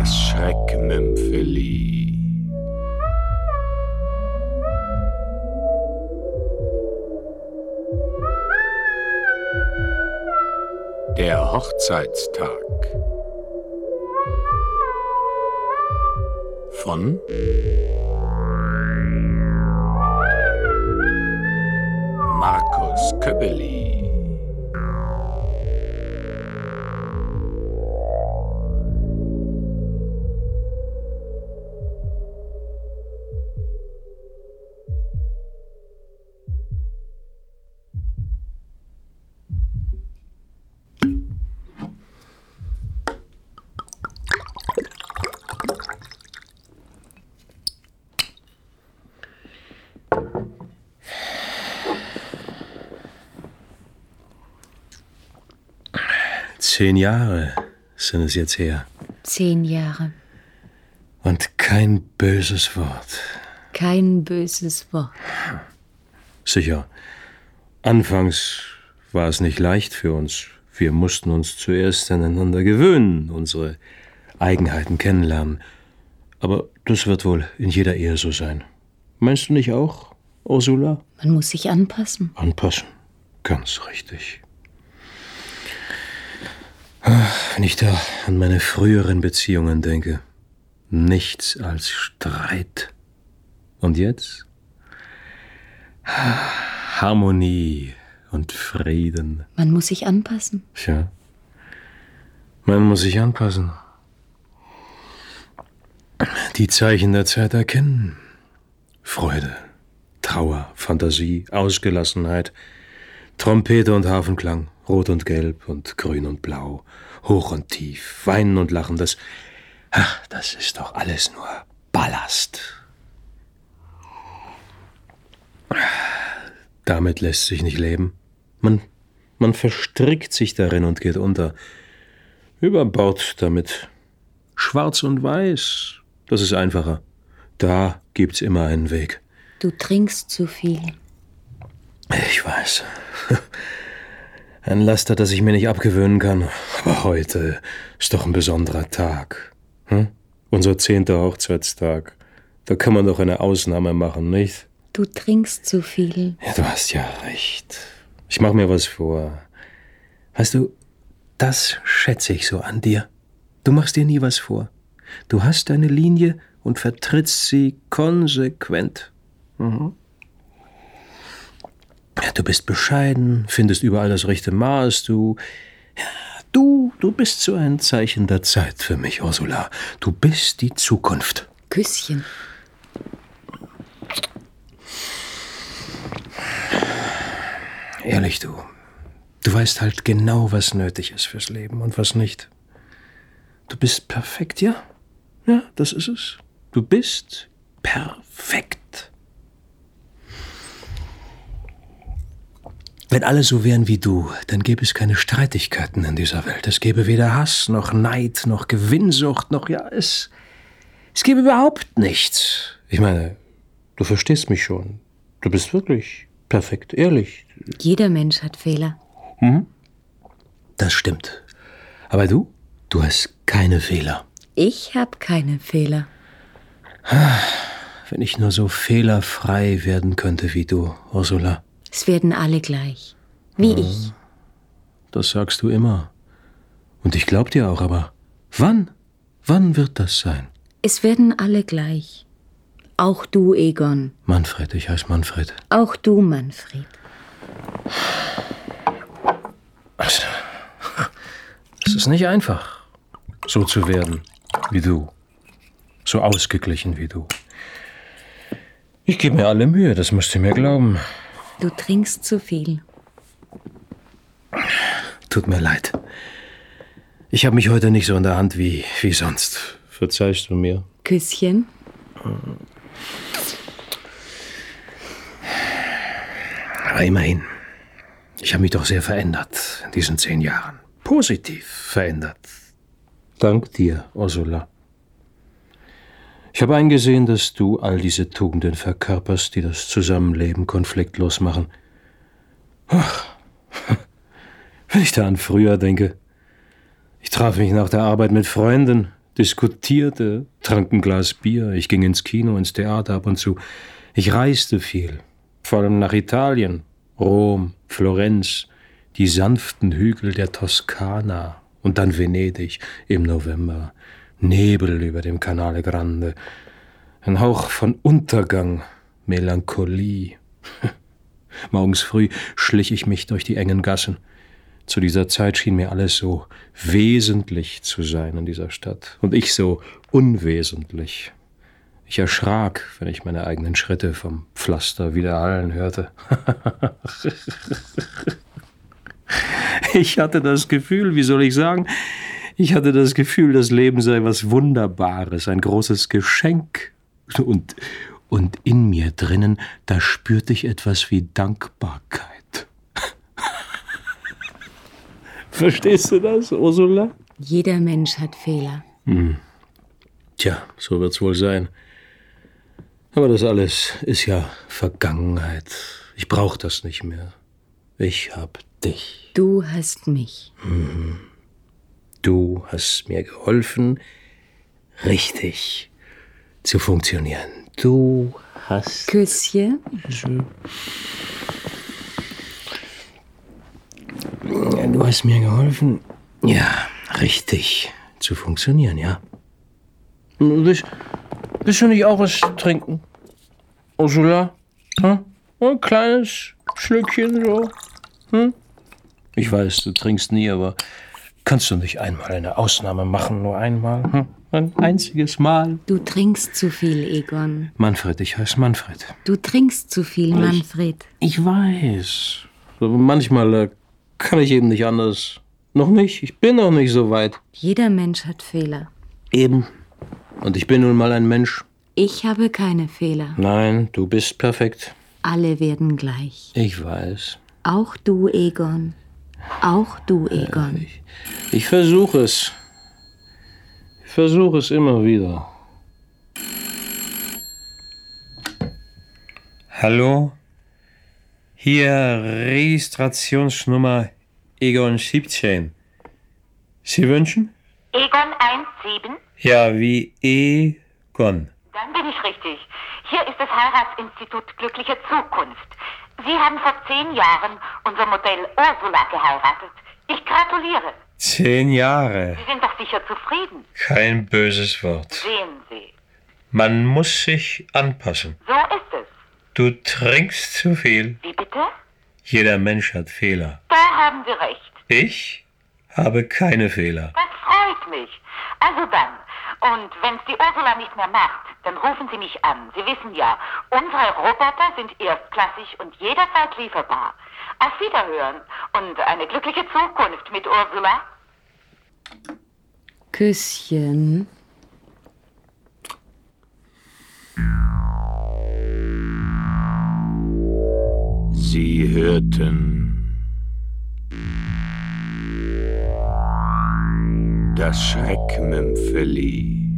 Das Schreckmümpfeli. Der Hochzeitstag von Markus Köppeli. Zehn Jahre sind es jetzt her. Zehn Jahre. Und kein böses Wort. Kein böses Wort. Sicher. Anfangs war es nicht leicht für uns. Wir mussten uns zuerst aneinander gewöhnen, unsere Eigenheiten kennenlernen. Aber das wird wohl in jeder Ehe so sein. Meinst du nicht auch, Ursula? Man muss sich anpassen. Anpassen. Ganz richtig. Wenn ich da an meine früheren Beziehungen denke, nichts als Streit. Und jetzt? Harmonie und Frieden. Man muss sich anpassen. Tja, man muss sich anpassen. Die Zeichen der Zeit erkennen. Freude, Trauer, Fantasie, Ausgelassenheit, Trompete und Hafenklang, Rot und Gelb und Grün und Blau, hoch und tief, Weinen und Lachen, das, ach, das ist doch alles nur Ballast. Damit lässt sich nicht leben. Man, man verstrickt sich darin und geht unter. Über Bord damit. Schwarz und Weiß, das ist einfacher. Da gibt's immer einen Weg. Du trinkst zu viel. Ich weiß. Ein Laster, das ich mir nicht abgewöhnen kann. Aber heute ist doch ein besonderer Tag. Hm? Unser zehnter Hochzeitstag. Da kann man doch eine Ausnahme machen, nicht? Du trinkst zu viel. Ja, du hast ja recht. Ich mach mir was vor. Weißt du, das schätze ich so an dir. Du machst dir nie was vor. Du hast deine Linie und vertrittst sie konsequent. Mhm. Ja, du bist bescheiden, findest überall das rechte Maß, du. Ja, du, du bist so ein Zeichen der Zeit für mich, Ursula. Du bist die Zukunft. Küsschen. Ehrlich, du. Du weißt halt genau, was nötig ist fürs Leben und was nicht. Du bist perfekt, ja? Ja, das ist es. Du bist perfekt. Wenn alle so wären wie du, dann gäbe es keine Streitigkeiten in dieser Welt. Es gäbe weder Hass, noch Neid, noch Gewinnsucht, noch ja, es. Es gäbe überhaupt nichts. Ich meine, du verstehst mich schon. Du bist wirklich perfekt, ehrlich. Jeder Mensch hat Fehler. Das stimmt. Aber du, du hast keine Fehler. Ich habe keine Fehler. Wenn ich nur so fehlerfrei werden könnte wie du, Ursula. Es werden alle gleich. Wie ich. Das sagst du immer. Und ich glaub dir auch, aber wann? Wann wird das sein? Es werden alle gleich. Auch du, Egon. Manfred, ich heiße Manfred. Auch du, Manfred. Also, Es ist nicht einfach, so zu werden wie du. So ausgeglichen wie du. Ich gebe mir alle Mühe, das müsst ihr mir glauben. Du trinkst zu viel. Tut mir leid. Ich habe mich heute nicht so in der Hand wie, wie sonst. Verzeihst du mir? Küsschen. Aber immerhin. Ich habe mich doch sehr verändert in diesen zehn Jahren. Positiv verändert. Dank dir, Ursula. Ich habe eingesehen, dass du all diese Tugenden verkörperst, die das Zusammenleben konfliktlos machen. Ach, wenn ich da an früher denke. Ich traf mich nach der Arbeit mit Freunden, diskutierte, trank ein Glas Bier, ich ging ins Kino, ins Theater ab und zu. Ich reiste viel, vor allem nach Italien, Rom, Florenz, die sanften Hügel der Toskana und dann Venedig im November, Nebel über dem Canale Grande, ein Hauch von Untergang, Melancholie. Morgens früh schlich ich mich durch die engen Gassen. Zu dieser Zeit schien mir alles so wesentlich zu sein in dieser Stadt und ich so unwesentlich. Ich erschrak, wenn ich meine eigenen Schritte vom Pflaster widerhallen hörte. ich hatte das Gefühl, wie soll ich sagen, ich hatte das Gefühl, das Leben sei was Wunderbares, ein großes Geschenk. Und, und in mir drinnen, da spürte ich etwas wie Dankbarkeit. Verstehst du das, Ursula? Jeder Mensch hat Fehler. Hm. Tja, so wird's wohl sein. Aber das alles ist ja Vergangenheit. Ich brauch das nicht mehr. Ich hab dich. Du hast mich. Mhm. Du hast mir geholfen, richtig zu funktionieren. Du hast. Küsschen? Du hast mir geholfen, ja, richtig zu funktionieren, ja. Willst, willst du nicht auch was trinken? Ursula? Hm? Ein kleines Schlückchen so? Hm? Ich weiß, du trinkst nie, aber kannst du nicht einmal eine Ausnahme machen, nur einmal? Hm? Ein einziges Mal? Du trinkst zu viel, Egon. Manfred, ich heiße Manfred. Du trinkst zu viel, Manfred. Ich, ich weiß. Aber manchmal äh, kann ich eben nicht anders. Noch nicht. Ich bin noch nicht so weit. Jeder Mensch hat Fehler. Eben. Und ich bin nun mal ein Mensch. Ich habe keine Fehler. Nein, du bist perfekt. Alle werden gleich. Ich weiß. Auch du, Egon. Auch du, Egon. Äh, ich, ich versuche es. Ich versuche es immer wieder. Hallo? Hier Registrationsnummer Egon 17. Sie wünschen? Egon 17? Ja, wie Egon. Dann bin ich richtig. Hier ist das Heiratsinstitut Glückliche Zukunft. Sie haben vor zehn Jahren unser Modell Ursula geheiratet. Ich gratuliere. Zehn Jahre. Sie sind doch sicher zufrieden. Kein böses Wort. Sehen Sie. Man muss sich anpassen. So ist es. Du trinkst zu viel. Wie bitte? Jeder Mensch hat Fehler. Da haben Sie recht. Ich habe keine Fehler. Das freut mich. Also dann. Und wenn es die Ursula nicht mehr macht, dann rufen Sie mich an. Sie wissen ja, unsere Roboter sind erstklassig und jederzeit lieferbar. Auf Wiederhören und eine glückliche Zukunft mit Ursula. Küsschen. Sie hörten das Schreckmümpfeli.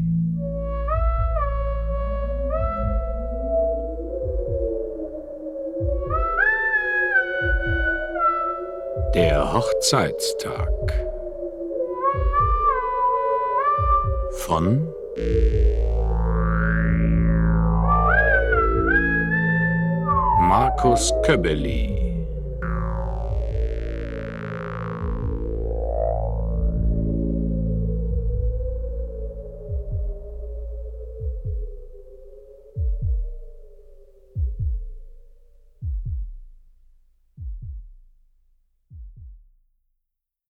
Der Hochzeitstag von Markus Köbbeli